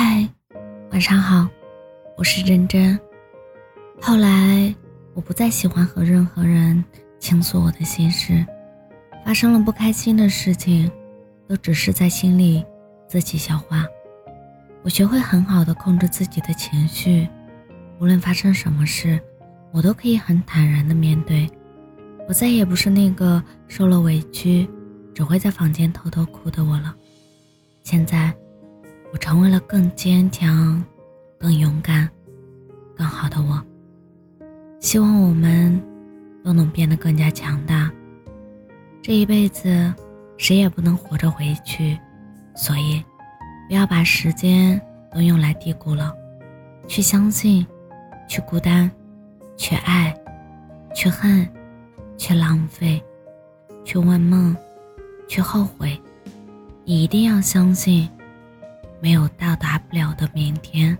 嗨，晚上好，我是真真。后来我不再喜欢和任何人倾诉我的心事，发生了不开心的事情，都只是在心里自己消化。我学会很好的控制自己的情绪，无论发生什么事，我都可以很坦然的面对。我再也不是那个受了委屈，只会在房间偷偷哭的我了。现在。我成为了更坚强、更勇敢、更好的我。希望我们都能变得更加强大。这一辈子，谁也不能活着回去，所以不要把时间都用来低估了。去相信，去孤单，去爱，去恨，去浪费，去问梦，去后悔。你一定要相信。没有到达不了的明天。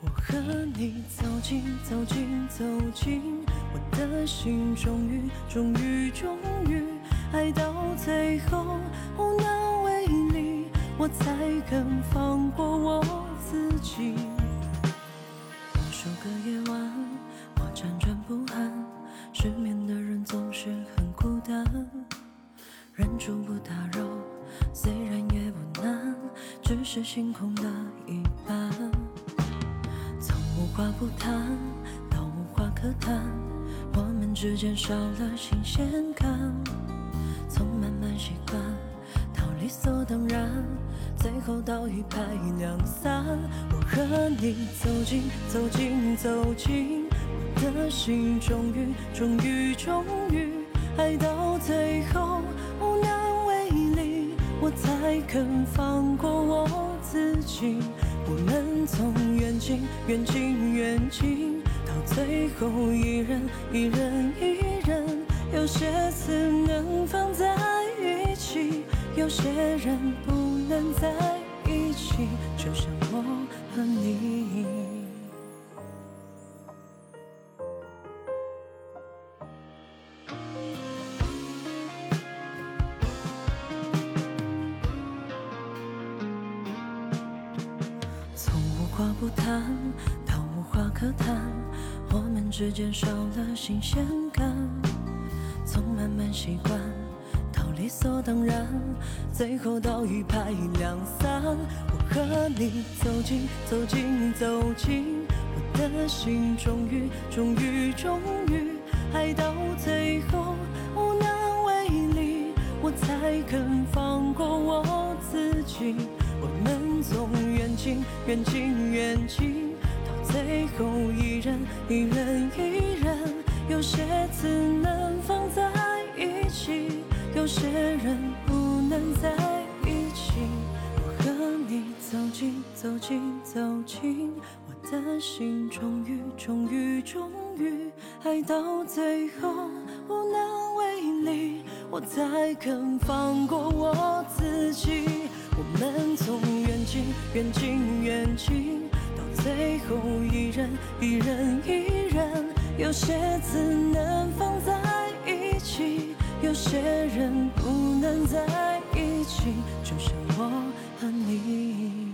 我和你走近，走近，走近，我的心终于，终于，终于，爱到最后无能为力，我才肯放过我自己。数个夜晚，我辗转不安，失眠的人总是很孤单。忍住不打扰，虽然也不难，只是星空的一半。从无话不谈到无话可谈，我们之间少了新鲜感。从慢慢习惯理所当然。最后到一拍两散，我和你走近走近走近，我的心终于终于终于爱到最后无能为力，我才肯放过我自己。我们从远近远近远近到最后一人一人一人，有些词能放在，有些人不。能在一起，就像我和你。从无话不谈到无话可谈，我们之间少了新鲜感。从慢慢习惯。理所当然，最后到一拍两散。我和你走近，走近，走近，我的心终于，终于，终于爱到最后无能为力，我才肯放过我自己。我们从远近，远近，远近，到最后一人，一人，一人，有些词能放在。人不能在一起，我和你走近走近走近，我的心终于终于终于爱到最后无能为力，我才肯放过我自己。我们从远近远近远近到最后一人一人一人，有些字能放在一起。有些人不能在一起，就像我和你。